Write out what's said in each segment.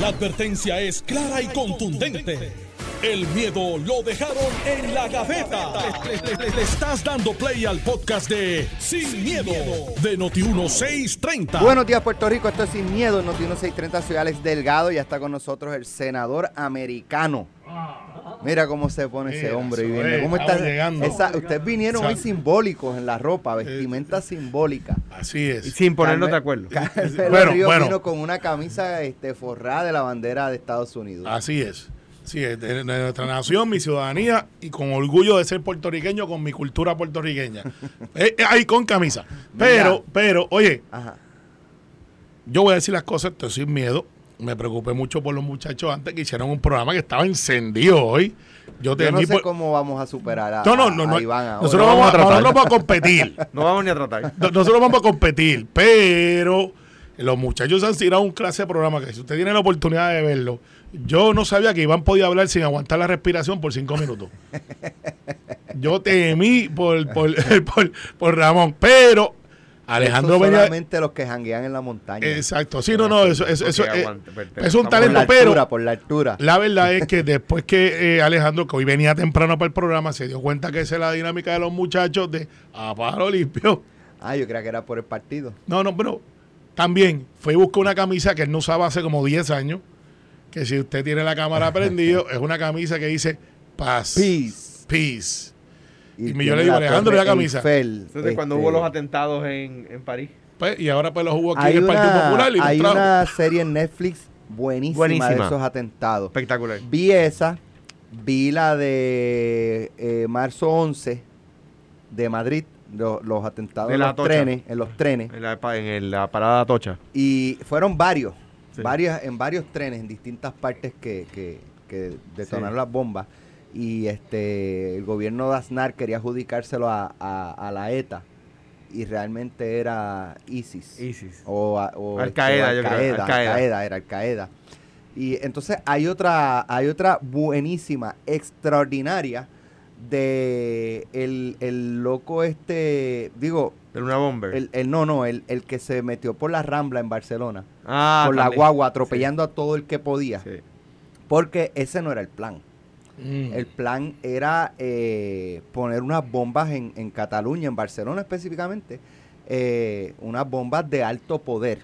La advertencia es clara y contundente. El miedo lo dejaron en la gaveta. Le, estás dando play al podcast de Sin, miedo, de Noti1630. Buenos días, Puerto Rico. Esto es Sin Miedo. En Noti 630 soy Delgado. Ya está con nosotros el senador americano. Mira cómo se pone ese hombre. viviendo. es, ¿Cómo estamos está? llegando. Esa- ustedes vinieron hoy Exacto. simbólicos en la ropa, vestimenta simbólica. Así es. Sin ponernos de acuerdo. Carmelo Bueno, bueno. vino con una camisa este, forrada de la bandera de Estados Unidos. Así es. Sí, de, de nuestra nación, mi ciudadanía y con orgullo de ser puertorriqueño con mi cultura puertorriqueña. Eh, eh, ahí con camisa. Pero, Mira. pero, oye, Ajá. yo voy a decir las cosas, estoy sin miedo. Me preocupé mucho por los muchachos antes que hicieron un programa que estaba encendido hoy. Yo Yo temí no sé por- cómo vamos a superar a, No, no, a- no, a no. Iván ahora. Nosotros vamos vamos, a tratar. nosotros vamos a competir. No vamos ni a tratar. No- Nosotros vamos a competir, pero los muchachos han tirado un clase de programa que si usted tiene la oportunidad de verlo, yo no sabía que Iván podía hablar sin aguantar la respiración por cinco minutos. Yo temí por, por, por, por Ramón, pero Alejandro venía... solamente los que janguean en la montaña. Exacto, sí, no, no, eso, eso, eso Ok, es, perfecto. es un Estamos por talento, la pero... altura, por la altura. La verdad es que después que eh, Alejandro, que hoy venía temprano para el programa, se dio cuenta que esa es la dinámica de los muchachos de a paro limpio. Ah, yo creía que era por el partido. No, no, pero también fue y buscó una camisa que él no usaba hace como 10 años. Que si usted tiene la cámara prendido, es una camisa que dice paz. Peace. Peace. Y tiene yo le digo, Alejandro, ¿y la camisa? Eiffel, Eso es de cuando este, hubo los atentados en, en París. Pues, y ahora pues los jugó aquí Hay en el Partido una, Popular y hay trajo. una serie en Netflix buenísima, de esos atentados. Espectacular. Vi esa, vi la de eh, marzo 11 de Madrid, lo- los atentados en los trenes, en los trenes. En la, en el- la parada Tocha. Y fueron varios, Sí. varias, en varios trenes, en distintas partes que, que, que detonaron Sí. las bombas. Y este el gobierno de Aznar quería adjudicárselo a, a- a la ETA. Y realmente era ISIS. ISIS. O, o, Al este, Qaeda, yo creo, Al-Qaeda, Al Qaeda. Al-Qaeda, era Al Qaeda. Y entonces hay otra, hay otra buenísima, extraordinaria de el, el loco este, digo, De una bomber. el, el- no, no, el, el que se metió por la rambla en Barcelona, ah, por la guagua, atropellando a todo el que podía, Sí. porque ese no era el plan. Mm. El plan era eh, poner unas bombas en, en Cataluña, en Barcelona específicamente, eh, unas bombas de alto poder.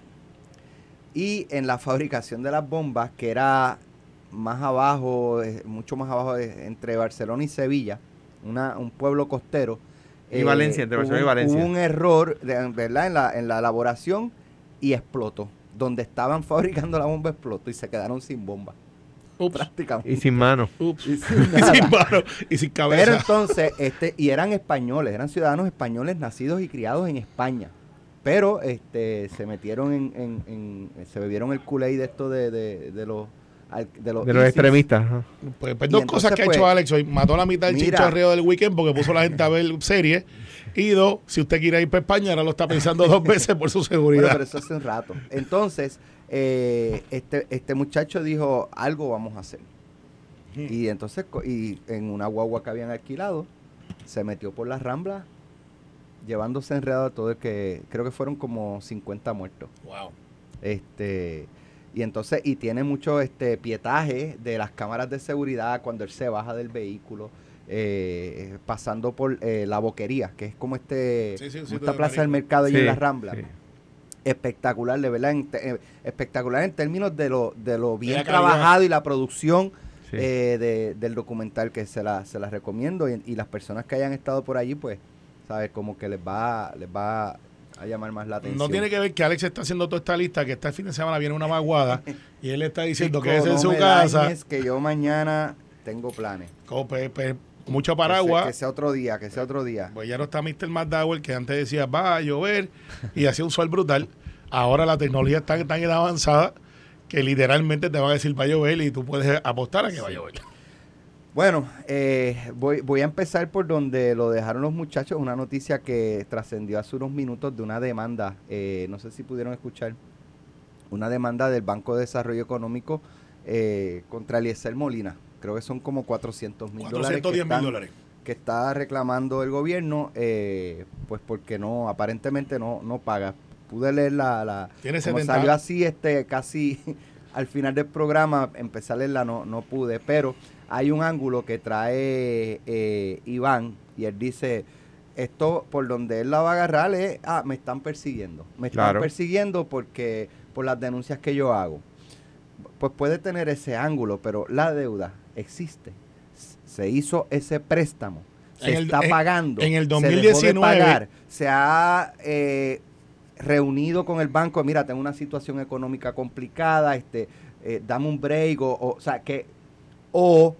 Y en la fabricación de las bombas, que era más abajo, eh, mucho más abajo, entre Barcelona y Sevilla, una, un pueblo costero. Y Valencia, entre Barcelona y hubo- Valencia. Hubo un error, de- ¿verdad? En la, en la elaboración y explotó. Donde estaban fabricando la bomba explotó y se quedaron sin bomba. Ups, Prácticamente. Y sin mano. ups. Y sin Y nada. sin mano y sin Pero cabeza. entonces, este, y eran españoles, eran ciudadanos españoles nacidos y criados en España. Pero este se metieron en, en- en- se bebieron el culé de esto de, de, de los al- de los, De los ISIS. extremistas. ajá. Pues, pues dos entonces, cosas que ha pues, hecho Alex hoy. Mató la mitad del mira. chicharreo del weekend porque puso a la gente a ver series. Y dos, si usted quiere ir para España, ahora lo está pensando dos veces por su Bueno, seguridad. pero eso hace un rato. Entonces, eh, este, este muchacho dijo, algo vamos a hacer. Y entonces, y en una guagua que habían alquilado, se metió por las ramblas, llevándose enredado a todo el que, creo que fueron como 50 muertos. Wow. Este, y entonces, y tiene mucho este pietaje de las cámaras de seguridad cuando él se baja del vehículo, eh, pasando por eh, la boquería, que es como este, Sí, sí, un como sitio esta de plaza del mercado y en Sí, la rambla. sí. Espectacular, de verdad, en te- eh, espectacular en términos de lo, de lo bien trabajado y la producción Sí. eh, de- del documental que se la, se la recomiendo y, y las personas que hayan estado por allí, pues, sabes, como que les va, les va a llamar más la atención. No tiene que ver que Alex está haciendo toda esta lista, que este fin de semana viene una vaguada y él está diciendo Chico, que es en no su me casa. que yo mañana tengo planes. con, pe- mucho Que paraguas. sea, que sea otro día, que sea otro día. Pues ya no está Mr. McDowell, que antes decía va a llover y hacía un sol brutal. Ahora la tecnología está tan avanzada que literalmente te va a decir va a llover y tú puedes apostar a que va a llover. Bueno, eh, voy, voy a empezar por donde lo dejaron los muchachos. Una noticia que trascendió hace unos minutos de una demanda. eh, no sé si pudieron escuchar. Una demanda del Banco de Desarrollo Económico eh, contra Eliezer Molina. Creo que son como 400 mil dólares. que 410 mil dólares. que está reclamando el gobierno, pues porque no, aparentemente no, no paga. Pude leer la, la Tiene como 70 salió así, este, casi al final del programa empezar a leerla, no, no pude, pero hay un ángulo que trae eh, Iván y él dice, esto por donde él la va a agarrar es, ah, me están persiguiendo, me están Claro. persiguiendo porque por las denuncias que yo hago. Pues puede tener ese ángulo, pero la deuda existe. Se hizo ese préstamo, se En está en- pagando. en el se dejó de 2019. pagar, se ha eh, reunido con el banco, mira, tengo una situación económica complicada, este, eh, dame un break, o, o, o sea, que, o,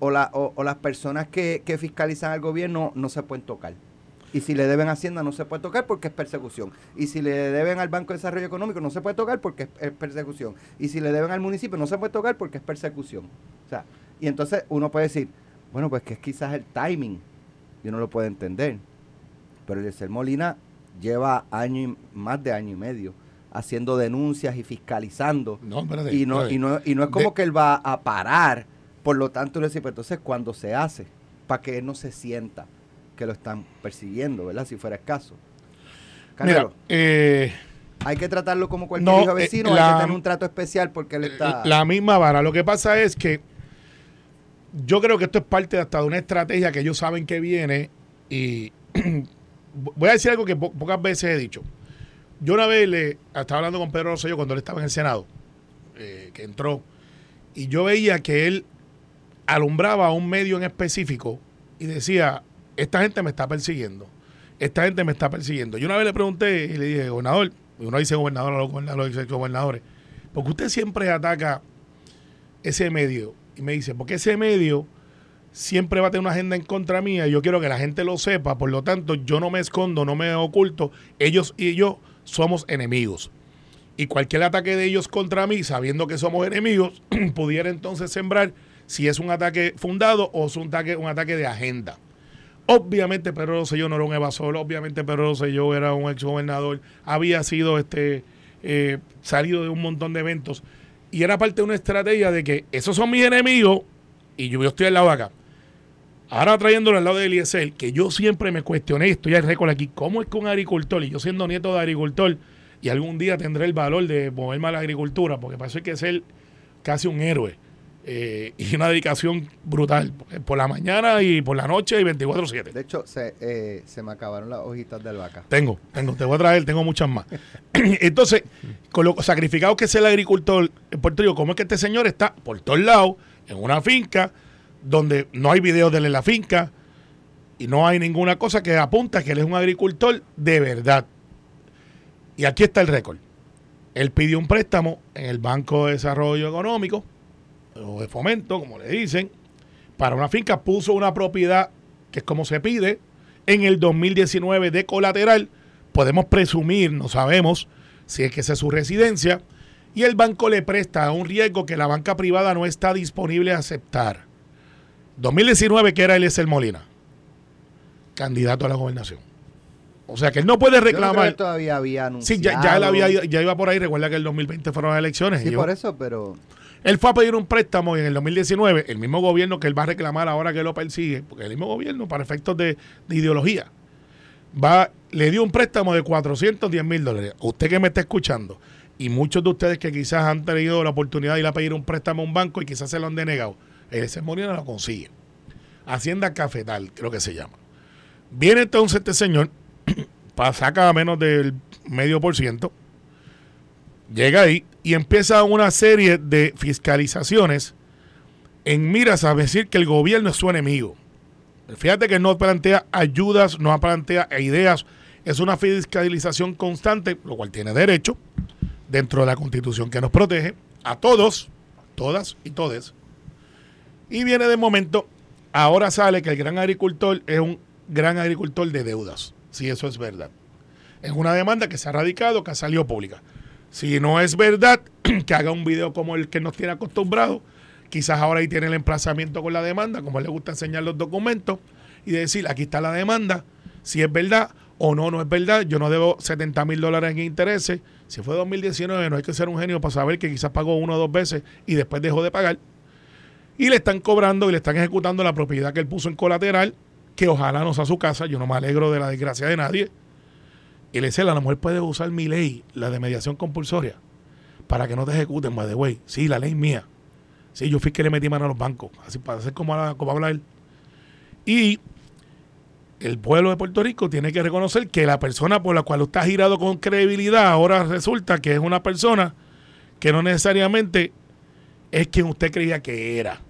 o, o- las personas que, que fiscalizan al gobierno no se pueden tocar. Y si le deben a Hacienda no se puede tocar porque es persecución. Y si le deben al Banco de Desarrollo Económico no se puede tocar porque es, persecución. Y si le deben al municipio no se puede tocar porque es persecución. O sea, y entonces uno puede decir, bueno, pues que es quizás el timing. Y uno lo puede entender. Pero Eliezer Molina lleva año y, más de año y medio haciendo denuncias y fiscalizando. No, espérate, Y no, y no, y no es como De- que él va a parar. Por lo tanto, le pues entonces cuando se hace, para que él no se sienta que lo están persiguiendo, ¿verdad? Si fuera el caso. Mira, Canelo, eh, hay que tratarlo como cualquier no, hijo eh, vecino, hay la- que tener un trato especial porque él está... la misma vara. Lo que pasa es que yo creo que esto es parte hasta de una estrategia que ellos saben que viene y voy a decir algo que po- pocas veces he dicho. Yo una vez le estaba hablando con Pedro Rosselló cuando él estaba en el Senado, eh, que entró, y yo veía que él alumbraba a un medio en específico y decía, esta gente me está persiguiendo, esta gente me está persiguiendo. Yo una vez le pregunté y le dije, gobernador, uno dice gobernador a los gobernadores, dice gobernadores, porque usted siempre ataca ese medio. Y me dice, porque ese medio siempre va a tener una agenda en contra mía yo quiero que la gente lo sepa, por lo tanto yo no me escondo, no me oculto, ellos y yo somos enemigos. Y cualquier ataque de ellos contra mí, sabiendo que somos enemigos, pudiera entonces sembrar si es un ataque fundado o es un ataque, un ataque de agenda. Obviamente Pedro Rosselló no era un evasor, obviamente Pedro Rosselló era un exgobernador, había sido este eh, salido de un montón de eventos y era parte de una estrategia de que esos son mis enemigos y yo, yo estoy al lado de acá. Ahora trayéndolo al lado de Eliezer, que yo siempre me cuestioné, estoy al récord aquí, ¿cómo es que un agricultor, y yo siendo nieto de agricultor, y algún día tendré el valor de moverme a la agricultura, porque para eso hay que ser casi un héroe eh, y una dedicación brutal, por la mañana y por la noche y 24/7. De hecho, se, eh, se me acabaron las hojitas del vaca. Tengo, tengo, te voy a traer, tengo muchas más. Entonces, con lo sacrificado que es el agricultor en Puerto Rico, ¿cómo es que este señor está por todos lados, en una finca, donde no hay videos de él en la finca y no hay ninguna cosa que apunta que él es un agricultor de verdad? Y aquí está el récord. Él pidió un préstamo en el Banco de Desarrollo Económico, o de fomento, como le dicen, para una finca, puso una propiedad, que es como se pide, en el 2019 de colateral. Podemos presumir, no sabemos si es que esa es su residencia, y el banco le presta a un riesgo que la banca privada no está disponible a aceptar. 2019, que era Eliezer Molina, candidato a la gobernación. O sea que él no puede Yo no creo que reclamar. todavía había anunciado. Sí, ya, ya él había, ya iba por ahí. Recuerda que el 2020 fueron las elecciones. Sí, y yo- por eso, pero... él fue a pedir un préstamo y en el 2019, el mismo gobierno que él va a reclamar ahora que lo persigue, porque el mismo gobierno, para efectos de, de ideología, va, le dio un préstamo de 410 mil dólares. Usted que me está escuchando, y muchos de ustedes que quizás han tenido la oportunidad de ir a pedir un préstamo a un banco y quizás se lo han denegado, ese Molina lo consigue. Hacienda Cafetal, creo que se llama. Viene entonces este señor, saca menos del medio por ciento, llega ahí y empieza una serie de fiscalizaciones en miras a decir que el gobierno es su enemigo. Fíjate que no plantea ayudas, no plantea ideas, es una fiscalización constante, lo cual tiene derecho, dentro de la constitución que nos protege, a todos, todas y todes. Y viene de momento, ahora sale que el gran agricultor es un gran agricultor de deudas, si eso es verdad. Es una demanda que se ha radicado, que ha salido pública. Si no es verdad, que haga un video como el que nos tiene acostumbrado. Quizás ahora ahí tiene el emplazamiento con la demanda, como le gusta enseñar los documentos, y decir, aquí está la demanda, si es verdad o no, no es verdad, yo no debo 70 mil dólares en intereses. Si fue 2019, no hay que ser un genio para saber que quizás pagó uno o dos veces y después dejó de pagar. Y le están cobrando y le están ejecutando la propiedad que él puso en colateral, que ojalá no sea su casa, yo no me alegro de la desgracia de nadie. Le dice, la mujer puede usar mi ley, la de mediación compulsoria, para que no te ejecuten, by the way. Sí, la ley es mía. Sí, yo fui que le metí mano a los bancos, así para hacer como, como habla él. Y el pueblo de Puerto Rico tiene que reconocer que la persona por la cual ha girado con credibilidad ahora resulta que es una persona que no necesariamente es quien usted creía que era.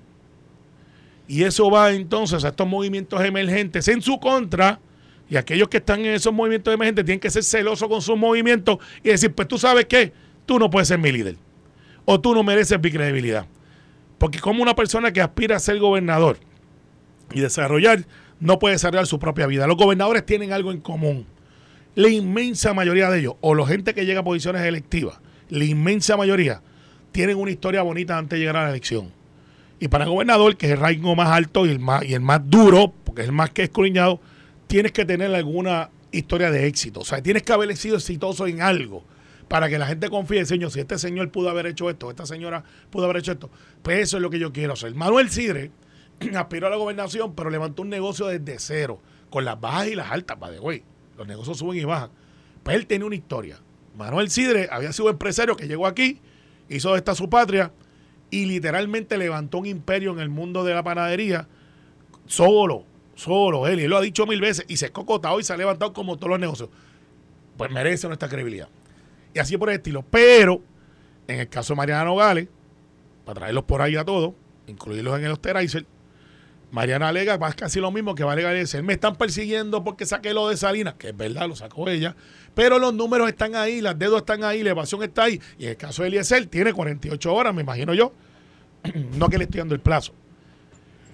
Y eso va entonces a estos movimientos emergentes en su contra. Y aquellos que están en esos movimientos emergentes tienen que ser celosos con sus movimientos y decir, pues tú sabes qué, tú no puedes ser mi líder. O tú no mereces mi credibilidad. Porque como una persona que aspira a ser gobernador y desarrollar, no puede desarrollar su propia vida. Los gobernadores tienen algo en común. La inmensa mayoría de ellos, o la gente que llega a posiciones electivas, la inmensa mayoría, tienen una historia bonita antes de llegar a la elección. Y para gobernador, que es el rango más alto y el más, y el más duro, porque es el más que escudriñado, tienes que tener alguna historia de éxito. O sea, tienes que haber sido exitoso en algo para que la gente confíe, señor, si este señor pudo haber hecho esto, esta señora pudo haber hecho esto, pues eso es lo que yo quiero hacer. Manuel Sidre aspiró a la gobernación, pero levantó un negocio desde cero, con las bajas y las altas, by the way. Los negocios suben y bajan. Pues él tenía una historia. Manuel Sidre había sido empresario que llegó aquí, hizo de esta su patria y literalmente levantó un imperio en el mundo de la panadería solo, solo él. Y él lo ha dicho mil veces y se ha cocotado y se ha levantado como todos los negocios. Pues merece nuestra credibilidad. Y así por el estilo. Pero, en el caso de Mariana Nogales, para traerlos por ahí a todos, incluirlos en el Osterizer, Mariana alega más casi lo mismo que va a alegar ese. Me están persiguiendo porque saqué lo de Salinas, que es verdad, lo sacó ella. Pero los números están ahí, las dedos están ahí, la evasión está ahí. Y en el caso de Eliezer, tiene 48 horas, me imagino yo. no que le estoy dando el plazo.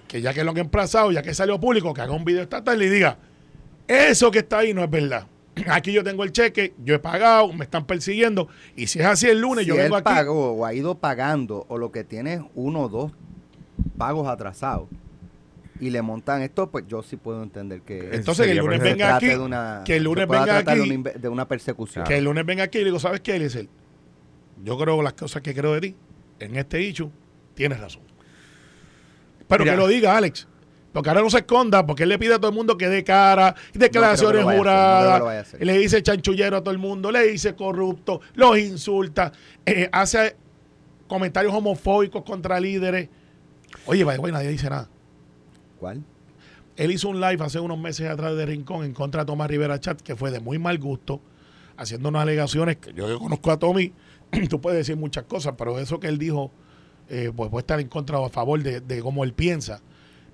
Que ya que lo han emplazado, ya que salió público, que haga un video esta tarde y diga, eso que está ahí no es verdad. Aquí yo tengo el cheque, yo he pagado, me están persiguiendo. Y si es así el lunes, si yo él vengo aquí. pagó o ha ido pagando o lo que tiene es uno o dos pagos atrasados y le montan esto, pues yo sí puedo entender que Entonces que el lunes venga aquí, de una, que el lunes venga de aquí, una, de una persecución. que el lunes venga aquí y le digo, ¿sabes qué, Eliezer? Yo creo las cosas que creo de ti, en este hecho, tienes razón. Pero Mira. que lo diga, Alex. Porque ahora no se esconda, porque él le pide a todo el mundo que dé cara, declaraciones No vaya a hacer, no juradas, vaya le dice chanchullero a todo el mundo, le dice corrupto, los insulta, eh, hace comentarios homofóbicos contra líderes. Oye, way, nadie dice nada. ¿Cuál? Él hizo un live hace unos meses atrás de Rincón en contra de Tomás Rivera Chat, que fue de muy mal gusto, haciendo unas alegaciones que yo que conozco a Tommy, tú puedes decir muchas cosas, pero eso que él dijo, eh, pues puede estar en contra o a favor de, de cómo él piensa.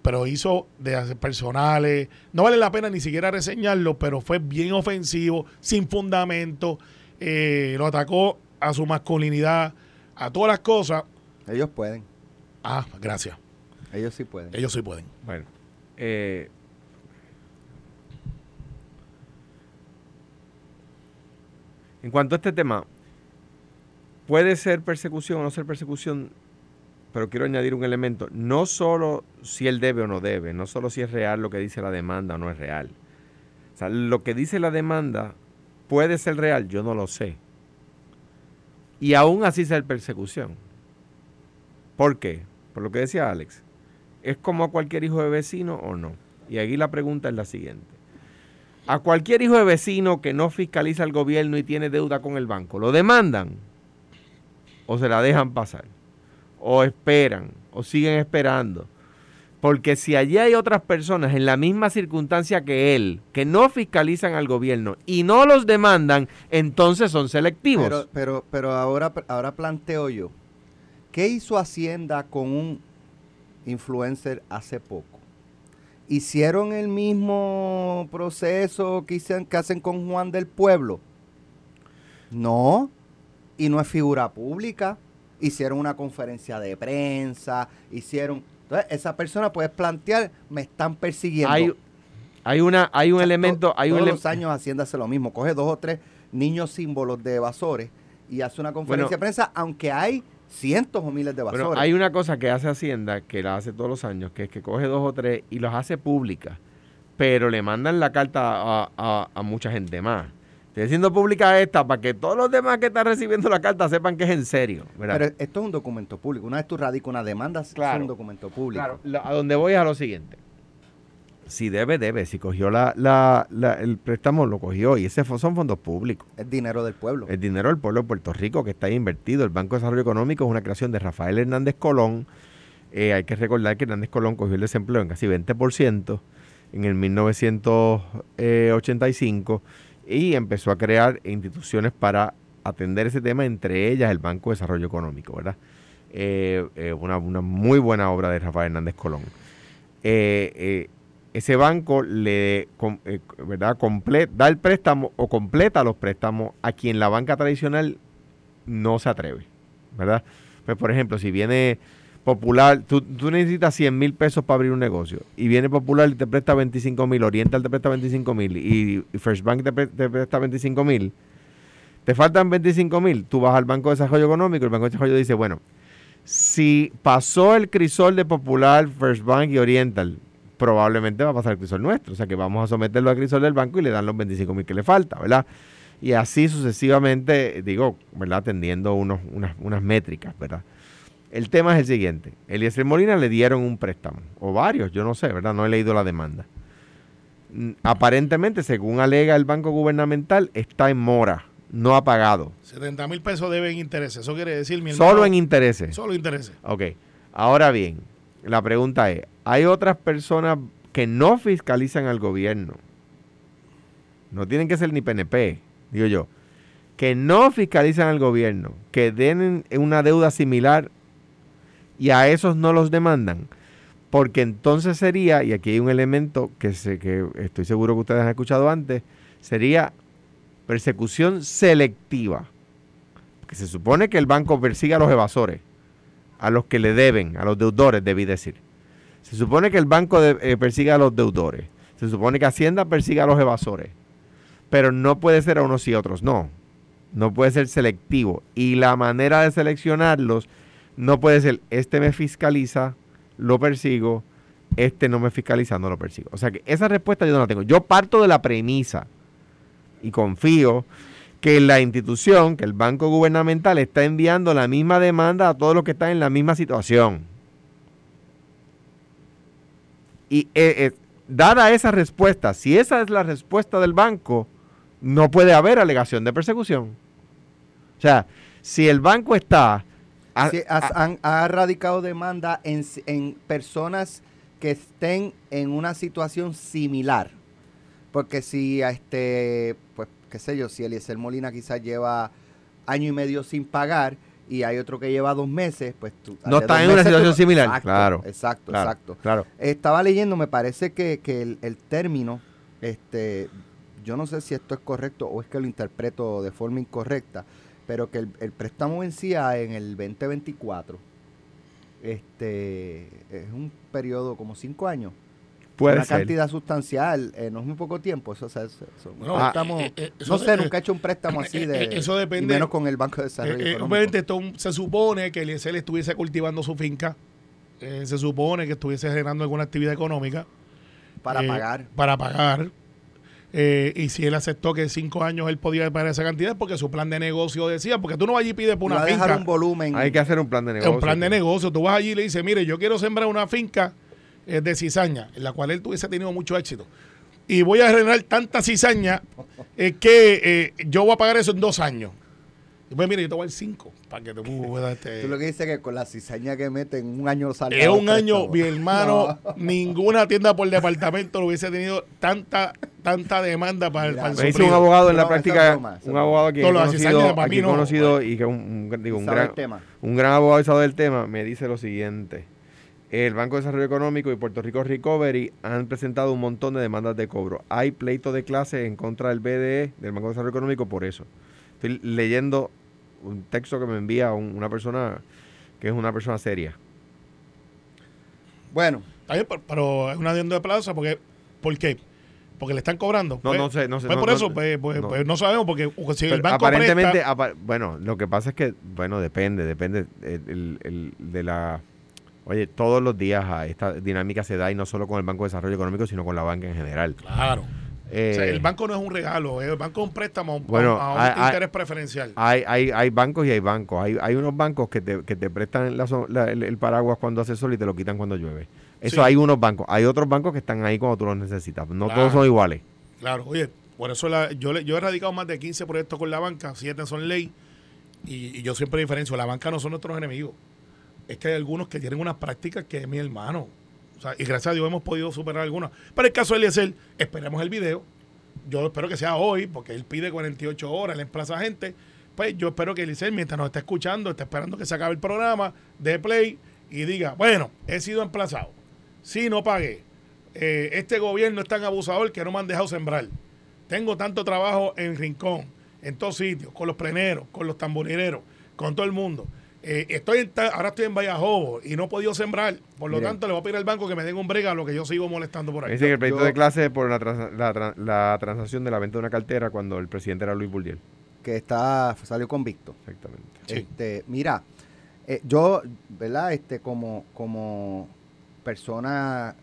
Pero hizo de hacer personales, no vale la pena ni siquiera reseñarlo, pero fue bien ofensivo, sin fundamento, eh, lo atacó a su masculinidad, a todas las cosas. Ellos pueden. Ah, gracias. Ellos sí pueden. Ellos sí pueden. Bueno, eh, en cuanto a este tema, puede ser persecución o no ser persecución, pero quiero añadir un elemento. No solo si él debe o no debe, no solo si es real lo que dice la demanda o no es real. O sea, lo que dice la demanda puede ser real, yo no lo sé. Y aún así ser persecución. ¿Por qué? Por lo que decía Alex. ¿Es como a cualquier hijo de vecino o no? Y aquí la pregunta es la siguiente. A cualquier hijo de vecino que no fiscaliza el gobierno y tiene deuda con el banco, ¿lo demandan? ¿O se la dejan pasar? ¿O esperan? ¿O siguen esperando? Porque si allí hay otras personas en la misma circunstancia que él, que no fiscalizan al gobierno y no los demandan, entonces son selectivos. Pero, pero, pero ahora, ahora planteo yo. ¿Qué hizo Hacienda con un influencer hace poco? ¿Hicieron el mismo proceso que, hicieron- que hacen con Juan del Pueblo? No. Y no es figura pública. Hicieron una conferencia de prensa. Hicieron. Entonces, esa persona puede plantear, me están persiguiendo. hay, hay, una, hay un O sea, elemento... to- Hay un todos ele- los años Hacienda hace lo mismo. Coge dos o tres niños símbolos de evasores y hace una conferencia Bueno. de prensa, aunque hay cientos o miles de evasores. Bueno, hay una cosa que hace Hacienda, que la hace todos los años, que es que coge dos o tres y los hace públicas, pero le mandan la carta a, a- a mucha gente más. Estoy haciendo pública esta para que todos los demás que están recibiendo la carta sepan que es en serio. ¿verdad? Pero esto es un documento público. Una vez tú radicas una demanda, es Claro. un documento público. Claro, a donde voy es a lo siguiente. Si debe, debe. Si cogió la, la, la- el préstamo, lo cogió. Y ese son fondos públicos. Es dinero del pueblo. El dinero del pueblo de Puerto Rico que está ahí invertido. El Banco de Desarrollo Económico es una creación de Rafael Hernández Colón. Eh, hay que recordar que Hernández Colón cogió el desempleo en casi 20% en el 1985 y empezó a crear instituciones para atender ese tema, entre ellas el Banco de Desarrollo Económico, ¿verdad? Eh, eh, una, una muy buena obra de Rafael Hernández Colón. Eh, ese banco le eh, ¿verdad? Comple- da el préstamo o completa los préstamos a quien la banca tradicional no se atreve, ¿verdad? Pues, por ejemplo, si viene Popular, tú, necesitas 100 mil pesos para abrir un negocio y viene Popular y te presta 25 mil, Oriental te presta 25 mil y, First Bank te presta 25 mil, te faltan 25 mil, tú vas al Banco de Desarrollo Económico y el Banco de Desarrollo dice, bueno, si pasó el crisol de Popular, First Bank y Oriental, probablemente va a pasar el crisol nuestro. O sea que vamos a someterlo al crisol del banco y le dan los 25 mil que le falta, ¿verdad? Y así sucesivamente, digo, ¿verdad? Atendiendo unos, unas, unas métricas, ¿verdad? El tema es el siguiente. Eliezer Molina le dieron un préstamo, o varios, yo no sé, ¿verdad? No he leído la demanda. Mm, Aparentemente, según alega el banco gubernamental, está en mora, no ha pagado. 70 mil pesos deben intereses. Eso quiere decir, mi hermano, Solo en intereses. Solo intereses. Ok. Ahora bien, la pregunta es, ¿hay otras personas que no fiscalizan al gobierno? No tienen que ser ni PNP, digo yo. Que no fiscalizan al gobierno, que den una deuda similar y a esos no los demandan. Porque entonces sería, y aquí hay un elemento que, sé, que estoy seguro que ustedes han escuchado antes, sería persecución selectiva. Que se supone que el banco persigue a los evasores a los que le deben, a los deudores, debí decir. Se supone que el banco eh, persigue a los deudores. Se supone que Hacienda persigue a los evasores. Pero no puede ser a unos y otros, no. No puede ser selectivo. Y la manera de seleccionarlos no puede ser, este me fiscaliza, lo persigo, este no me fiscaliza, no lo persigo. O sea que esa respuesta yo no la tengo. Yo parto de la premisa y confío que la institución, que el banco gubernamental está enviando la misma demanda a todos los que están en la misma situación. Y eh, eh, dada esa respuesta, si esa es la respuesta del banco, no puede haber alegación de persecución. O sea, si el banco está... a- Sí, has- han- ha radicado demanda en, en personas que estén en una situación similar. Porque si a este, pues, qué sé yo, si Eliezer Molina quizás lleva año y medio sin pagar y hay otro que lleva dos meses, pues tú... No está en una tú- situación similar. Exacto, Claro, Exacto, claro, exacto. claro. Estaba leyendo, me parece que, que el, el término, este, yo no sé si esto es correcto o es que lo interpreto de forma incorrecta, pero que el, el préstamo vencía en el 2024. Este es un periodo como cinco años. Puede una ser. cantidad sustancial, eh, no es muy poco tiempo. Eso, o sea, eso- eso- un Bueno, préstamo- eh, eh, eso no se- sé, eh, nunca he hecho un préstamo así eh, de. eh, eso y depende- menos con el Banco de Desarrollo Eh, eh, obviamente esto se supone que Eliezer estuviese cultivando su finca. Eh, se supone que estuviese generando alguna actividad económica. para eh, pagar. Para pagar. Eh, y si él aceptó que en cinco años él podía pagar esa cantidad, porque su plan de negocio decía, porque tú no vas allí y pides por una a dejar finca. un volumen. Hay que hacer un plan de Es negocio. un plan de negocio. Tú vas allí y le dices, mire, yo quiero sembrar una finca eh, de cizaña, en la cual él tuviese tenido mucho éxito. Y voy a generar tanta cizaña eh, que eh, yo voy a pagar eso en dos años. Y pues mire, yo te voy a dar cinco para que te puedas... Este, Tú lo que dices que con la cizaña que mete en un año sale. es un año, mi hermano, No. ninguna tienda por departamento lo hubiese tenido tanta tanta demanda para el, Mira, para el Me dice sufrido. un abogado en la No, es práctica, broma, es un abogado que No, conocido, aquí no, conocido y que es un, un- digo, un gran, tema. un gran abogado y sabe del tema, me dice lo siguiente. El Banco de Desarrollo Económico y Puerto Rico Recovery han presentado un montón de demandas de cobro. Hay pleito de clase en contra del BDE, del Banco de Desarrollo Económico, por eso. Estoy leyendo un texto que me envía un- una persona que es una persona seria. Bueno, pero- pero es una adenda de plaza porque ¿por qué? Porque le están cobrando. No, Pues- no sé, no sé. pues no- por no- eso, pues, pues- no. pues no sabemos, porque si el banco aparentemente, presta, apa- bueno, lo que pasa es que, bueno, depende, depende el- el- el- de la... Oye, todos los días ah, esta dinámica se da y no solo con el Banco de Desarrollo Económico, sino con la banca en general. Claro. O sea, Eh, el banco no es un regalo, eh, el banco es un préstamo a un, Bueno, a un hay- hay- interés preferencial. Hay, hay, hay bancos y hay bancos. Hay, hay unos bancos que te, que te prestan la so- la- el, el paraguas cuando hace sol y te lo quitan cuando llueve. Eso Sí. hay unos bancos. Hay otros bancos que están ahí cuando tú los necesitas. No Claro. todos son iguales. Claro, oye, por eso la- yo, he radicado más de 15 proyectos con la banca, 7 son ley, y, y yo siempre diferencio, la banca no son nuestros enemigos. Es que hay algunos que tienen unas prácticas que es mi hermano. Y gracias a Dios hemos podido superar algunas. Pero el caso de Eliezer, esperemos el video. Yo espero que sea hoy, porque él pide 48 horas, él emplaza gente. Pues yo espero que Eliezer, mientras nos está escuchando, está esperando que se acabe el programa, de play y diga, bueno, he sido emplazado. Sí, no pagué. Eh, este gobierno es tan abusador que no me han dejado sembrar. Tengo tanto trabajo en Rincón, en todos sitios, con los pleneros, con los tamborileros, con todo el mundo. Eh, estoy en ta- ahora estoy en Vallajobo y no he podido sembrar. Por lo tanto, le voy a pedir al banco que me den un brega a lo que yo sigo molestando por ahí. Dice que el proyecto yo- de clase es por la, trans- la, la transacción de la venta de una cartera cuando el presidente era Luis Burdiel. que está salió convicto. Exactamente. Sí. Este, mira, eh, yo, ¿verdad? Este, como, como persona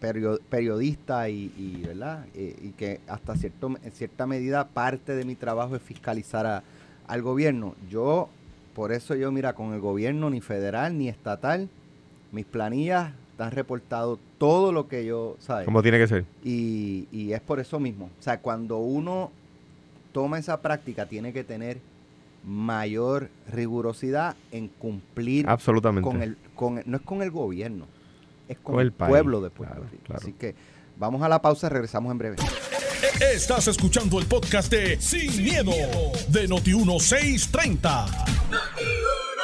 perio- periodista y, y, ¿verdad? Eh, y que hasta cierto, en cierta medida parte de mi trabajo es fiscalizar a- al gobierno. Yo, por eso yo, mira, con el gobierno ni federal ni estatal, mis planillas están reportado todo lo que yo, ¿sabes? Como tiene que ser. Y, y es por eso mismo. O sea, cuando uno toma esa práctica, tiene que tener mayor rigurosidad en cumplir Absolutamente. con el, con el- no es con el gobierno, es con, Con el, el país, pueblo de Puerto claro, Rico. claro. Así que vamos a la pausa, regresamos en breve. Estás escuchando el podcast de Sin, miedo, de Noti1630.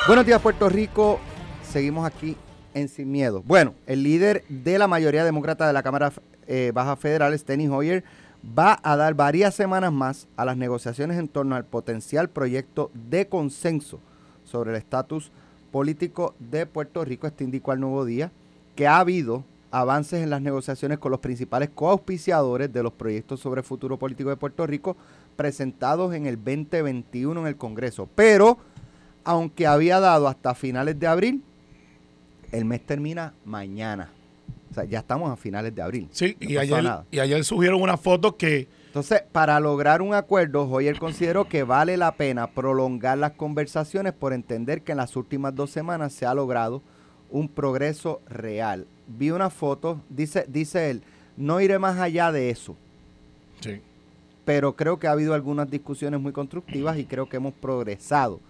Buenos días, Puerto Rico. Seguimos aquí en Sin Miedo. Bueno, el líder de la mayoría demócrata de la Cámara eh, Baja Federal, Steny Hoyer, va a dar varias semanas más a las negociaciones en torno al potencial proyecto de consenso sobre el estatus político de Puerto Rico. Este indicó al Nuevo Día que ha habido avances en las negociaciones con los principales coauspiciadores de los proyectos sobre el futuro político de Puerto Rico presentados en el 2021 en el Congreso. Pero, aunque había dado hasta finales de abril, el mes termina mañana. O sea, ya estamos a finales de abril. Sí, No y, ayer, nada. y ayer subieron unas fotos que Entonces, para lograr un acuerdo, Hoyer consideró que vale la pena prolongar las conversaciones por entender que en las últimas dos semanas se ha logrado un progreso real. Vi una foto, dice, dice él, no iré más allá de eso, sí, pero creo que ha habido algunas discusiones muy constructivas y creo que hemos progresado.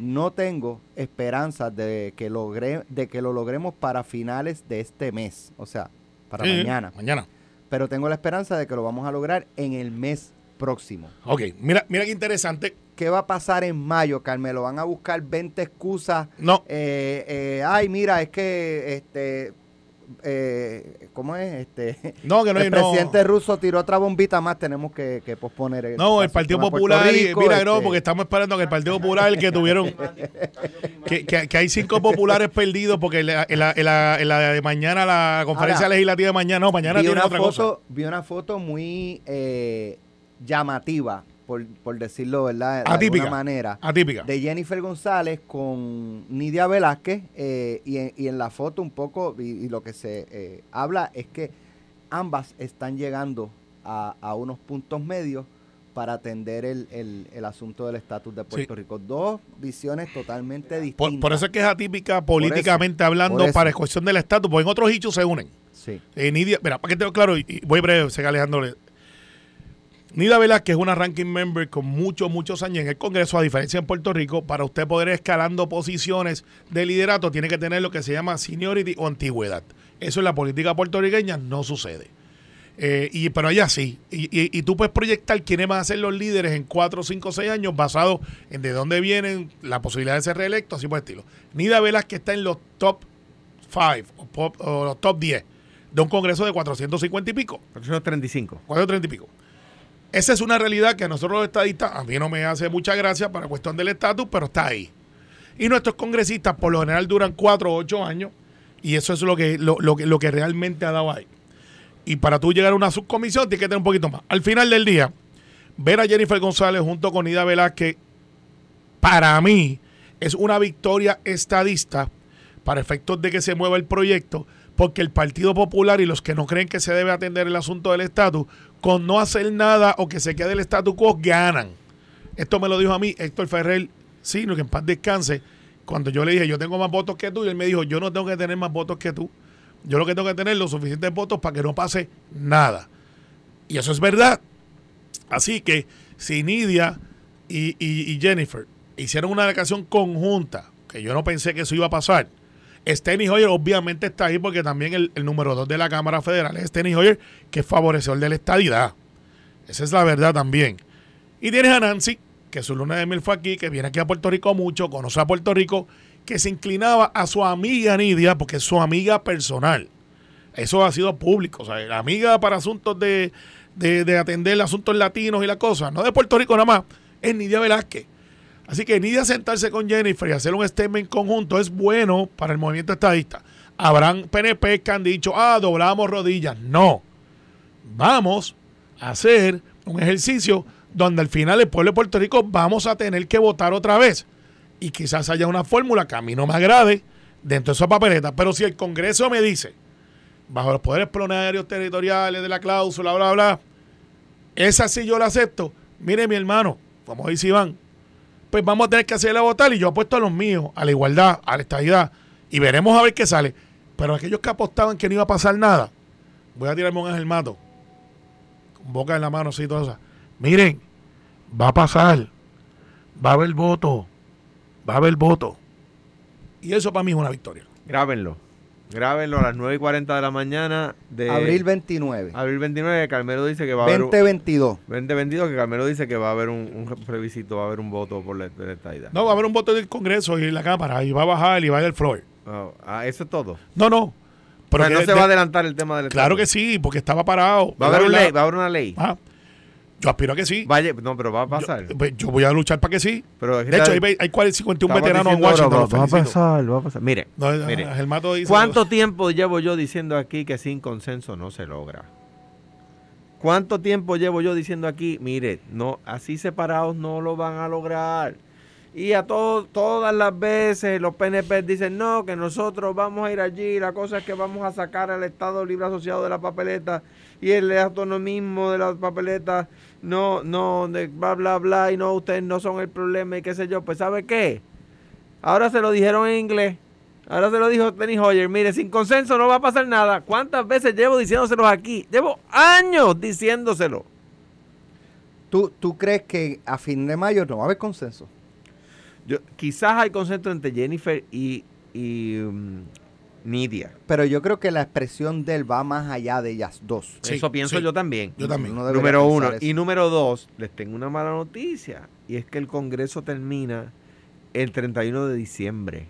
No tengo esperanzas de que, logre, de que lo logremos para finales de este mes, o sea, para Sí, mañana. Mañana. Pero tengo la esperanza de que lo vamos a lograr en el mes próximo. Ok, mira, mira qué interesante. ¿Qué va a pasar en mayo, Carmelo? ¿Van a buscar 20 excusas? No, Eh, eh, ay, mira, es que, este, eh, ¿cómo es? Este, no, que no hay el no. presidente ruso tiró otra bombita más, tenemos que, que posponer el No, el Partido Popular, y- Rico, mira, no, este, porque estamos esperando que el Partido Popular que tuvieron, que, que- que hay cinco populares perdidos porque en la, en la- en la- en la de mañana, la conferencia Ahora, legislativa de mañana, no, mañana tiene otra foto, cosa. Vi una foto muy eh, llamativa, por, por decirlo, ¿verdad? De Atípica. alguna manera. Atípica. de Jennifer González con Nidia Velázquez eh, y, en, y en la foto un poco y, y lo que se eh, habla es que ambas están llegando a, a unos puntos medios para atender el, el- el asunto del estatus de Puerto Sí. Rico. Dos visiones totalmente distintas. Por, por eso es que es atípica políticamente hablando por para cuestión del estatus, porque en otros hechos se unen. Sí. Eh, Nidia, mira, para que te claro, y, y voy breve, sé que Alejandro. Nidia Velázquez es una ranking member con muchos, muchos años en el Congreso, a diferencia en Puerto Rico, para usted poder ir escalando posiciones de liderato, tiene que tener lo que se llama seniority o antigüedad. Eso en la política puertorriqueña no sucede. Eh, y, pero allá sí. Y, y- y tú puedes proyectar quiénes van a ser los líderes en 4, 5, 6 años basado en de dónde vienen, la posibilidad de ser reelecto, así por el estilo. Nidia Velázquez está en los top 5 o, pop- o los top 10 de un congreso de 450 y pico, 435. 430 y pico. Esa es una realidad que a nosotros los estadistas, a mí no me hace mucha gracia para cuestión del estatus, pero está ahí. Y nuestros congresistas por lo general duran 4 o 8 años y eso es lo que, lo, lo lo que realmente ha dado ahí. Y para tú llegar a una subcomisión tienes que tener un poquito más. Al final del día, ver a Jennifer González junto con Ida Velázquez, para mí, es una victoria estadista para efectos de que se mueva el proyecto, porque el Partido Popular y los que no creen que se debe atender el asunto del estatus con no hacer nada o que se quede el statu quo, ganan. Esto me lo dijo a mí Héctor Ferrer, sino que en paz descanse, cuando yo le dije, yo tengo más votos que tú, y él me dijo, yo no tengo que tener más votos que tú. Yo lo que tengo que tener los suficientes votos para que no pase nada. Y eso es verdad. Así que si Nidia y, y- Jennifer hicieron una declaración conjunta, que yo no pensé que eso iba a pasar, Steny Hoyer obviamente está ahí porque también el, número dos de la Cámara Federal es Steny Hoyer, que es favorecedor de la estadidad. Esa es la verdad también. Y tienes a Nancy, que su luna de miel fue aquí, que viene aquí a Puerto Rico mucho, conoce a Puerto Rico, que se inclinaba a su amiga Nidia, porque es su amiga personal. Eso ha sido público, o sea, la amiga para asuntos de, de, de atender asuntos latinos y la cosa, no de Puerto Rico nada más, es Nidia Velázquez. Así que Nidia sentarse con Jennifer y hacer un statement conjunto es bueno para el movimiento estadista. Habrán PNP que han dicho, ah, doblamos rodillas. No. Vamos a hacer un ejercicio donde al final el pueblo de Puerto Rico vamos a tener que votar otra vez. Y quizás haya una fórmula que a mí no me agrade dentro de esa papeleta. Pero si el Congreso me dice, bajo los poderes plenarios territoriales de la cláusula, bla, bla, esa sí yo la acepto. Mire, mi hermano, como dice Iván, pues vamos a tener que hacerla votar y yo apuesto a los míos, a la igualdad, a la estabilidad, y veremos a ver qué sale. Pero aquellos que apostaban que no iba a pasar nada, voy a tirarme un ángel mato, con boca en la mano, así, todo eso. Miren, va a pasar, va a haber voto, va a haber voto. Y eso para mí es una victoria. Grábenlo. Grábenlo a las 9 y 40 de la mañana de Abril 29. abril 29. Carmelo dice que va a haber un, 2022. 2022, que Carmelo dice que va a haber un, un plebiscito, va a haber un voto por la, la estadidad. No, va a haber un voto del Congreso y en la Cámara, y va a bajar y va a ir al floor. Oh, ah, eso es todo. No, no. Pero que no de- se de- va a adelantar el tema del Claro que sí, porque estaba parado. Va a haber, un ¿verdad? ley, va a haber una ley. Ah, yo aspiro a que sí. Vaya, no, pero va a pasar. Yo, pues, yo voy a luchar para que sí. pero De hecho, hay, hay 40, 51 estamos veteranos en Washington. ahora, va, va a pasar, va a pasar. Mire, No, mire. Dice- ¿Cuánto tiempo llevo yo diciendo aquí que sin consenso no se logra? ¿Cuánto tiempo llevo yo diciendo aquí? Mire, no, así separados no lo van a lograr. Y a todo, todas las veces los PNP dicen, no, que nosotros vamos a ir allí, la cosa es que vamos a sacar al Estado Libre Asociado de la papeleta y el autonomismo de la papeleta, no, no, de bla, bla, bla, y no, ustedes no son el problema y qué sé yo. Pues ¿sabe qué? Ahora se lo dijeron en inglés. Ahora se lo dijo Tenny Hoyer. Mire, sin consenso no va a pasar nada. ¿Cuántas veces llevo diciéndoselos aquí? Llevo años diciéndoselo. ¿Tú, ¿Tú crees que a fin de mayo no va a haber consenso? Yo, quizás hay consenso entre Jennifer y, y um, Nidia. Pero yo creo que la expresión de él va más allá de ellas dos. Sí, Eso pienso sí. yo también. Yo también. Uno Número uno. eso. Y número dos, les tengo una mala noticia. Y es que el Congreso termina el 31 de diciembre.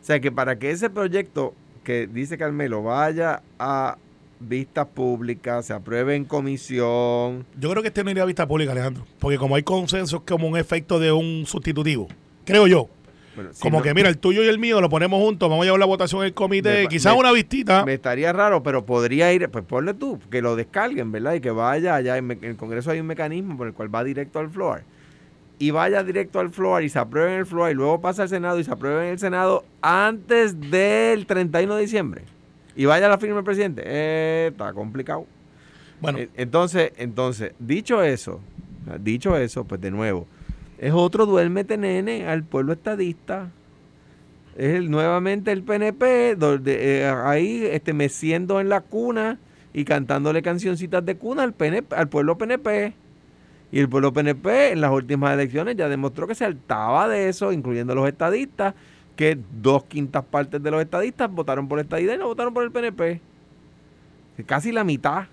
O sea que para que ese proyecto que dice Carmelo vaya a vistas públicas, se apruebe en comisión, Yo creo que este no iría a vista pública, Alejandro. Porque como hay consenso, es como un efecto de un sustitutivo. Creo yo. Bueno, si como no- que, mira, el tuyo y el mío lo ponemos juntos, vamos a llevar la votación en el comité, Me quizás me- una vistita. Me estaría raro, pero podría ir, pues ponle tú, que lo descarguen, ¿verdad? Y que vaya allá, en, el Congreso hay un mecanismo por el cual va directo al floor. Y vaya directo al floor y se apruebe en el floor y luego pasa al Senado y se apruebe en el Senado antes del 31 de diciembre. Y vaya a la firma del presidente. Eh, está complicado. bueno, Eh, Entonces, entonces, dicho eso, dicho eso, pues de nuevo, es otro duérmete nene al pueblo estadista. Es el- nuevamente el PNP, donde, eh, ahí este, meciendo en la cuna y cantándole cancioncitas de cuna al, PNP, al pueblo PNP. Y el pueblo PNP en las últimas elecciones ya demostró que se hartaba de eso, incluyendo los estadistas, que dos quintas partes de los estadistas votaron por estadidad y no votaron por el PNP. Casi la mitad.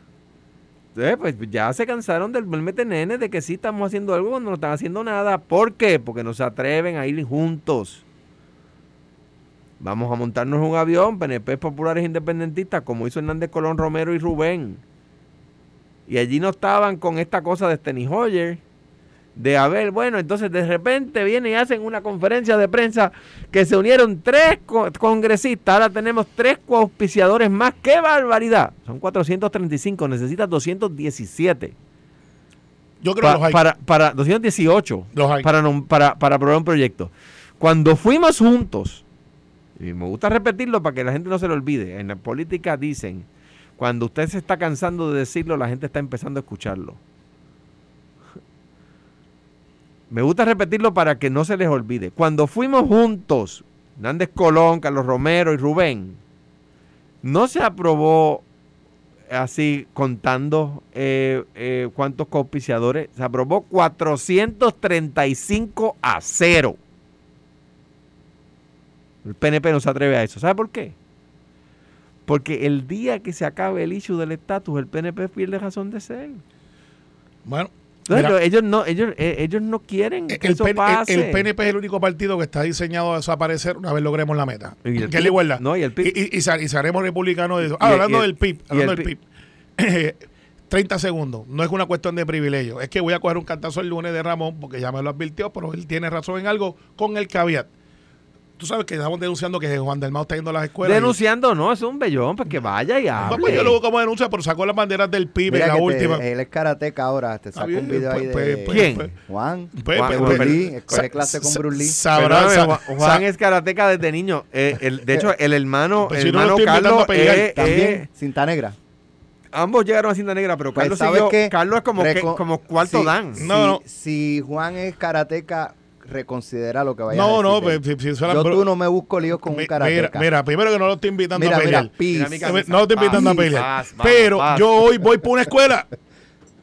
Entonces, pues ya se cansaron del mete nene de que sí estamos haciendo algo cuando no están haciendo nada. ¿Por qué? Porque no se atreven a ir juntos. Vamos a montarnos un avión, PNP populares independentistas, como hizo Hernández Colón Romero y Rubén. Y allí no estaban con esta cosa de Steny Hoyer. De a ver, bueno, entonces de repente vienen y hacen una conferencia de prensa que se unieron tres co- congresistas. Ahora tenemos tres coauspiciadores más. ¡Qué barbaridad! Son 435, necesitas 217. yo creo Pa- que los hay. para, para 218 Los hay. para, para, para aprobar un proyecto. Cuando fuimos juntos, y me gusta repetirlo para que la gente no se lo olvide, en la política dicen, Cuando usted se está cansando de decirlo, la gente está empezando a escucharlo. Me gusta repetirlo para que no se les olvide. Cuando fuimos juntos, Hernández Colón, Carlos Romero y Rubén, no se aprobó así contando eh, eh, cuántos copiciadores, se aprobó 435 a 0. El PNP no se atreve a eso. ¿Sabe por qué? Porque el día que se acabe el issue del estatus, el PNP pierde razón de ser. Bueno, Mira, ellos no, ellos, eh, ellos no quieren que el, eso PN pase. el- el PNP es el único partido que está diseñado a desaparecer una vez logremos la meta. Y el que es PIB, la igualdad. no, y el PIB. Y, y- y sa- y seremos republicanos de eso. Ah, hablando del PIB, hablando el del PIB. 30 segundos. No es una cuestión de privilegio. Es que voy a coger un cantazo el lunes de Ramón, porque ya me lo advirtió, pero él tiene razón en algo con el caveat. Tú sabes que estamos denunciando que Juan del Mao está yendo a las escuelas. y- Denunciando, no, es un bellón, pues que vaya y No, hable. pues yo lo veo como denuncia, pero sacó las banderas del PIB Mira en la que te- última. él es karateca ahora. Te bien, un video ahí pues, de pues, ¿Quién? pues, Juan. pues, Juan- pues, pues, clase con Bruce Lee. sabrá- Juan, es karateca desde niño. Eh, el- de hecho, el hermano, Pues el si no lo hermano Carlos, eh, También, eh, cinta negra. ambos llegaron a cinta negra, pero Pues, Carlos, ¿sabes siguió- qué? Carlos es como, que, como cuarto Sí, dan. Si, No, no. si Juan es karateca, reconsidera lo que vaya a No, decir. no, él. pues, si- si suena- Yo pero- tú no me busco líos con Mi- un karateca. Mira, mira, primero que no lo estoy invitando mira, a pelear. mira. Mira no lo estoy invitando a Paz, pelear. paz, vamos, pero paz. yo hoy voy por una escuela.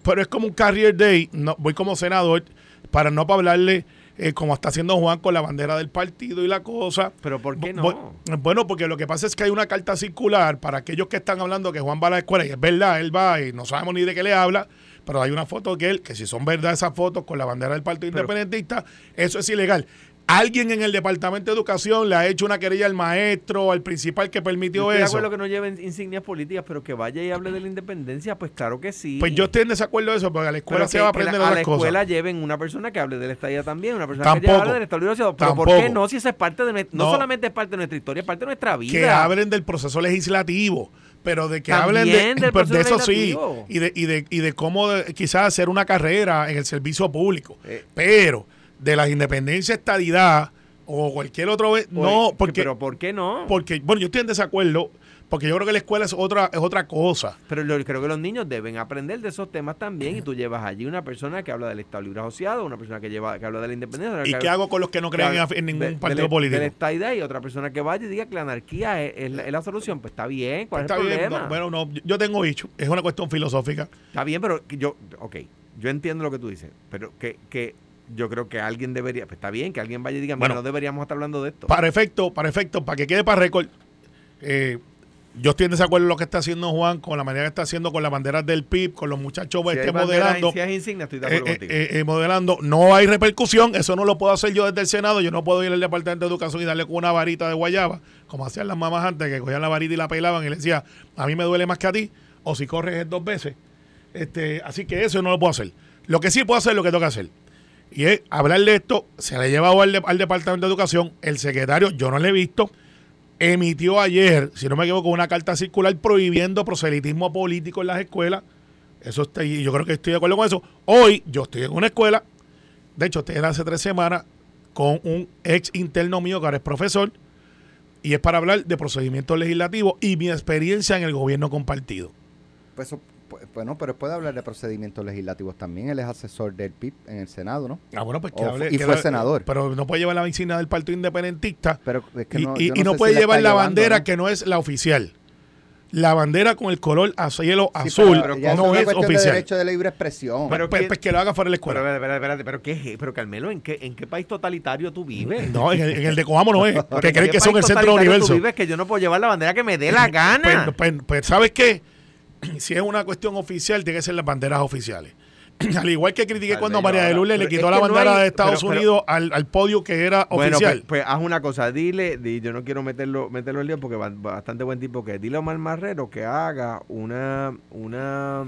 Pero es como un career day. No, voy como senador para no para hablarle eh, como está haciendo Juan con la bandera del partido y la cosa. Pero ¿por qué no? Voy- bueno, porque lo que pasa es que hay una carta circular para aquellos que están hablando que Juan va a la escuela, y es verdad, él va y no sabemos ni de qué le habla, pero hay una foto que él, que si son verdad esas fotos con la bandera del Partido Pero- Independentista, eso es ilegal. Alguien en el Departamento de Educación le ha hecho una querella al maestro, al principal que permitió estoy de eso. acuerdo que no lleven insignias políticas, pero que vaya y hable de la independencia, pues claro que sí. Pues yo estoy en desacuerdo de eso, porque a la escuela Pero se que- va a la- aprender a la otras cosas. escuela lleven una persona que hable de la estadía también, una persona Tampoco. que hable del Estado. Pero ¿por qué Tampoco. no? Si eso es parte de nuestra, no, No. solamente es parte de nuestra historia, es parte de nuestra vida. que hablen del proceso legislativo, pero de que También hablen de, del pero de proceso eso sí, y de, y de, y de cómo de- quizás hacer una carrera en el servicio público. Eh. Pero de la independencia, estadidad o cualquier otro, ve- no, porque, Pero ¿por qué no? porque, bueno, yo estoy en desacuerdo, porque yo creo que la escuela es otra, es otra cosa. Pero lo- creo que los niños deben aprender de esos temas también y tú llevas allí una persona que habla del Estado Libre Asociado, una persona que lleva que habla de la independencia. ¿Y qué hago con los que no creen en, ningún de- partido de político? De la estadidad y otra persona que vaya y diga que la anarquía es, es la, es la solución. Pues está bien, ¿cuál Está es el bien, problema? no, bueno, no, yo- tengo dicho, es una cuestión filosófica. Está bien, pero yo, ok, yo entiendo lo que tú dices, pero que, que yo creo que alguien debería, pues está bien, que alguien vaya y diga, Bueno, mira, no deberíamos estar hablando de esto. Para efecto, para efecto, para que quede para récord, eh, yo estoy en desacuerdo en lo que está haciendo Juan con la manera que está haciendo con las banderas del PIB, con los muchachos si este, modelando. si insignia, estoy de eh, acuerdo eh, contigo. eh, eh, modelando, no hay repercusión, eso no lo puedo hacer yo desde el Senado, yo no puedo ir al Departamento de Educación y darle con una varita de guayaba, como hacían las mamás antes, que cogían la varita y la pelaban y le decía, a mí me duele más que a ti, o si corres es dos veces. Este, así que eso no lo puedo hacer. Lo que sí puedo hacer es lo que tengo que hacer. Y es hablar de esto, se le ha llevado al, de- al Departamento de Educación, el secretario, yo no le he visto, emitió ayer, si no me equivoco, una carta circular prohibiendo proselitismo político en las escuelas. Eso está, yo creo que estoy de acuerdo con eso. Hoy yo estoy en una escuela, de hecho, estoy hace tres semanas con un ex interno mío que ahora es profesor, y es para hablar de procedimientos legislativos y mi experiencia en el gobierno compartido. Pues, bueno, pero puede hablar de procedimientos legislativos también. Él es asesor del PIB en el Senado, ¿no? Ah, bueno, pues que O hable. y que fue hable- senador. Pero no puede llevar la insignia del Partido Independentista Pero es que y, no, y- y no sé si puede la llevar la llevando, bandera ¿no? que no es la oficial. La bandera con el color a cielo Sí, azul pero ya no eso es una cuestión de oficial. derecho de libre expresión. Pero pues, que- pues que lo haga fuera de la Pero, escuela. espérate, espérate, pero ¿qué? Pero Carmelo, ¿en qué, ¿en qué país totalitario tú vives? No, en el, en el de Coamo no es. Pero ¿en creen que son el centro del universo. Tú vives que yo no puedo llevar la bandera que me dé la gana. Pues, pues- pues, ¿sabes qué? Si es una cuestión oficial, tiene que ser las banderas oficiales. Al igual que critiqué cuando María de. Lourdes le quitó la no bandera hay- de Estados pero- pero- Unidos al, al podio que era Bueno, oficial. pues, pues haz una cosa, dile, di- yo no quiero meterlo, meterlo en lío porque bastante buen tipo que. Dile a Omar Marrero que haga una, una,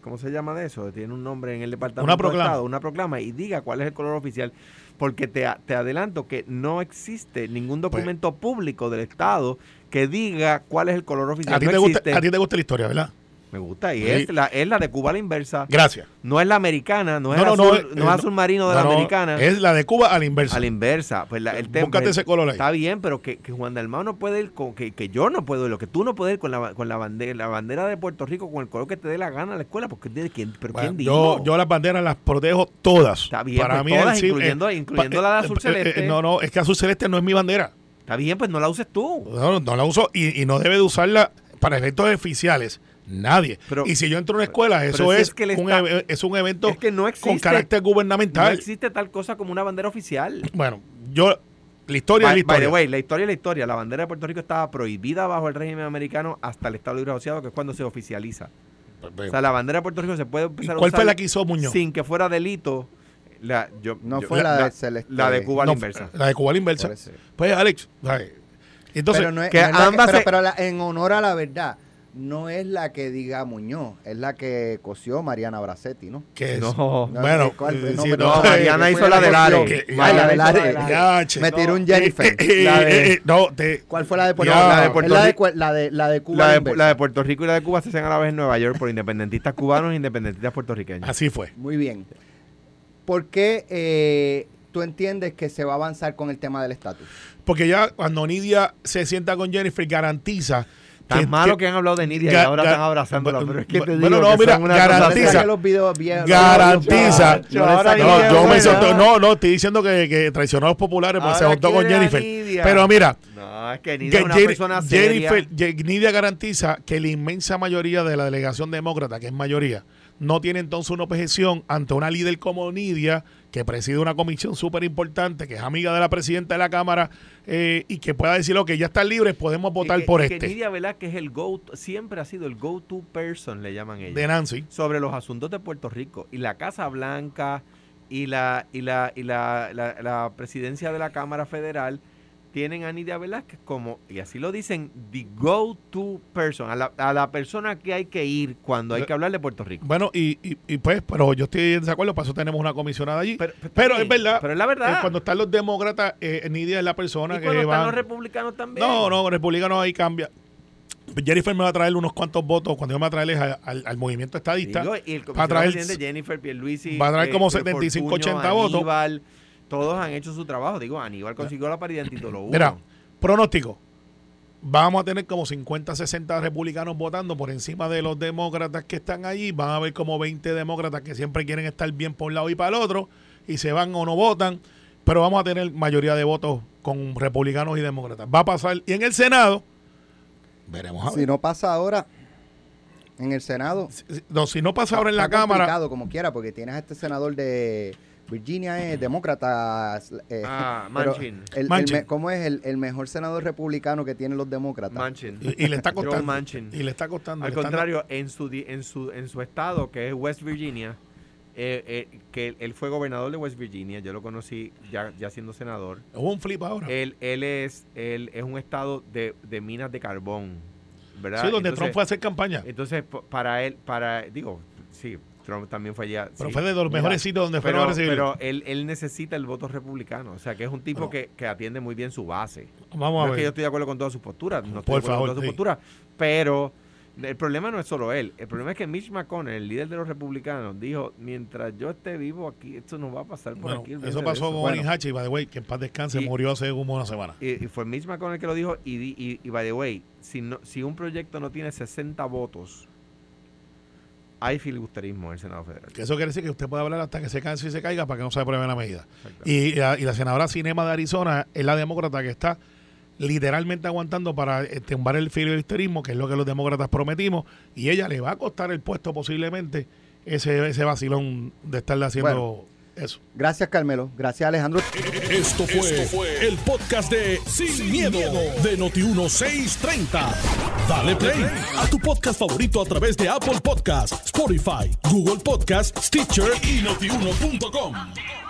¿cómo se llama de eso? Tiene un nombre en el departamento Una de proclama. Estado, una proclama y diga cuál es el color oficial. Porque te, te adelanto que no existe ningún Pues documento público del Estado que diga cuál es el color oficial. a, ti No te gusta, a ti te gusta la historia, ¿verdad? Me gusta. Y Sí. es, la, es la de Cuba a la inversa. Gracias. No es la americana, no es, No, azul, no, no, eh, es no, azul marino de la americana. Es la de Cuba a la inversa. a la inversa. Pues la, el tema. Ese color ahí. Está bien, pero que, que Juan Dalmao no puede ir con. Que, que yo no puedo ir, lo que tú no puedes ir con la, con la bandera, la bandera de Puerto Rico, con el color que te dé la gana a la escuela. Porque ¿de quién, pero Bueno, ¿quién yo, dijo? yo las banderas las protejo todas. Está bien, pues el todas, incluyendo- incluyendo la de azul eh, eh, celeste. no, no, es que azul celeste no es mi bandera. Está bien, pues no la uses tú. No, no la uso y, y no debe de usarla para efectos oficiales. Nadie. Pero- y si yo entro a una escuela, pero eso si es, es que un, está- es un evento Es que no existe. con carácter No gubernamental. existe tal cosa como una bandera oficial. Bueno, yo, la historia By, es la by the historia. way, la historia es la historia. La bandera de Puerto Rico estaba prohibida bajo el régimen americano hasta el Estado Libre Asociado, que es cuando se oficializa. O sea, la bandera de Puerto Rico se puede ¿Y empezar a cuál usar fue la que hizo Muñoz? sin que fuera delito. La, yo- No yo- fue la de Celeste. La de Cuba a la No, inversa. La de Cuba a la inversa. Pues, Alex, entonces, pero no es, que no ambas pero, se- pero la- en honor a la verdad, no es la que diga Muñoz, es la que cosió Mariana Bracetti, ¿no? ¿qué es? No. No, bueno, ¿cuál? eh, No, sí, no, Mariana que hizo la. Que- la de hizo la de Lare. Lare. Ya, che. Me tiró un Eh, Jennifer. eh, eh, La de- eh, eh, no, te, ¿Cuál fue la de Puerto. Rico? La de Puerto Es la de, Rico. La de, la de Cuba. La de, inversa. la de Puerto Rico y la de Cuba se hacen a la vez en Nueva York por independentistas cubanos e independentistas puertorriqueños. así fue. Muy bien. ¿Por qué eh, tú entiendes que se va a avanzar con el tema del estatus? Porque ya cuando Nidia se sienta con Jennifer, garantiza. Tan malo que han hablado de Nidia y ahora ga- están abrazándola. Pero es que te digo bueno, no, que mira, garantiza. cosa- Saca los videos bien- Garantiza. No yo me siento- no, no, estoy diciendo que, que traicionó a los populares porque se juntó con Jennifer. Nidia. Pero mira, No, es que Nidia que es una Jen- persona seria. Jennifer, Nidia garantiza que la inmensa mayoría de la delegación demócrata, que es mayoría, no tiene entonces una objeción ante una líder como Nidia, que preside una comisión súper importante, que es amiga de la presidenta de la Cámara, eh, y que pueda decir, que ya están libres, podemos votar Y que- por y que este. Nidia Velázquez es el go siempre ha sido el go-to person, le llaman ellos. de Nancy. sobre los asuntos de Puerto Rico y la Casa Blanca y la y la y la, la- la presidencia de la Cámara Federal tienen a Nidia Velázquez como y así lo dicen the go to person a la, a la persona que hay que ir cuando hay que hablar de Puerto Rico Bueno, y, y, y pues, pero yo estoy en desacuerdo, para eso tenemos una comisionada allí. Pero, pero, es verdad, pero es la eh, verdad cuando están los demócratas, eh, Nidia es la persona y que cuando están los republicanos también No, no, republicanos ahí cambia. Jennifer me va a traer unos cuantos votos cuando yo me va a traerles a- al, al movimiento estadista. Digo, y el va a traer- Jennifer Pierluisi va a traer como eh, 75, Fortuño, 80 votos. Aníbal, todos han hecho su trabajo digo Aníbal consiguió la paridad en título 1 Mira, pronóstico. Vamos a tener como 50, 60 republicanos votando por encima de los demócratas que están allí. Van a haber como 20 demócratas que siempre quieren estar bien por un lado y para el otro y se van o no votan. Pero vamos a tener mayoría de votos con republicanos y demócratas. Va a pasar. Y en el Senado, veremos a ver. Si no pasa ahora en el Senado, Si- No, si no pasa ahora en la Cámara, como quiera, porque tienes a este senador de Virginia, es demócrata. eh, Ah, pero Manchin. el- Manchin. ¿Cómo es el, el mejor senador republicano que tienen los demócratas? Manchin. y, y le está Joe costando. Manchin. Y le está costando. Al contrario, en su, di- en su en su estado, que es West Virginia, eh, eh, que él, él fue gobernador de West Virginia, yo lo conocí ya, ya siendo senador. Hubo un flip ahora. Él, él es él es un estado de, de minas de carbón, ¿verdad? sí, donde Entonces- Trump fue a hacer campaña. Entonces, para él, para digo, sí, Trump también fue allá. Pero sí. fue de los Mira, mejores sitios donde fueron a Pero, recibir. pero él, él necesita el voto republicano, o sea que es un tipo Bueno. que, que atiende muy bien su base. Vamos No a es que yo ver. estoy de acuerdo con todas sus posturas, no estoy Por de acuerdo favor, con todas sus posturas, pero el problema no es solo él, el problema es que Mitch McConnell, el líder de los republicanos, dijo, mientras yo esté vivo aquí, esto no va a pasar por Bueno, aquí. eso pasó con Bueno. Orrin Hatch y by the way, que en paz descanse, Y- murió hace como una semana. Y, y fue Mitch McConnell que lo dijo, y, di- y, y by the way, si, no, si un proyecto no tiene 60 votos, hay filibusterismo en el Senado Federal. Que eso quiere decir que usted puede hablar hasta que se canse y se caiga para que no se apruebe la medida. Exacto. Y la, y la senadora Cinema de Arizona es la demócrata que está literalmente aguantando para eh, tumbar el filibusterismo, que es lo que los demócratas prometimos, y ella le va a costar el puesto posiblemente ese, ese vacilón de estarle haciendo eso. Gracias, Carmelo. Gracias, Alejandro. Esto fue, el podcast de Sin, miedo, de Noti1630. Dale play a tu podcast favorito a través de Apple Podcasts, Spotify, Google Podcasts, Stitcher y notiuno.com.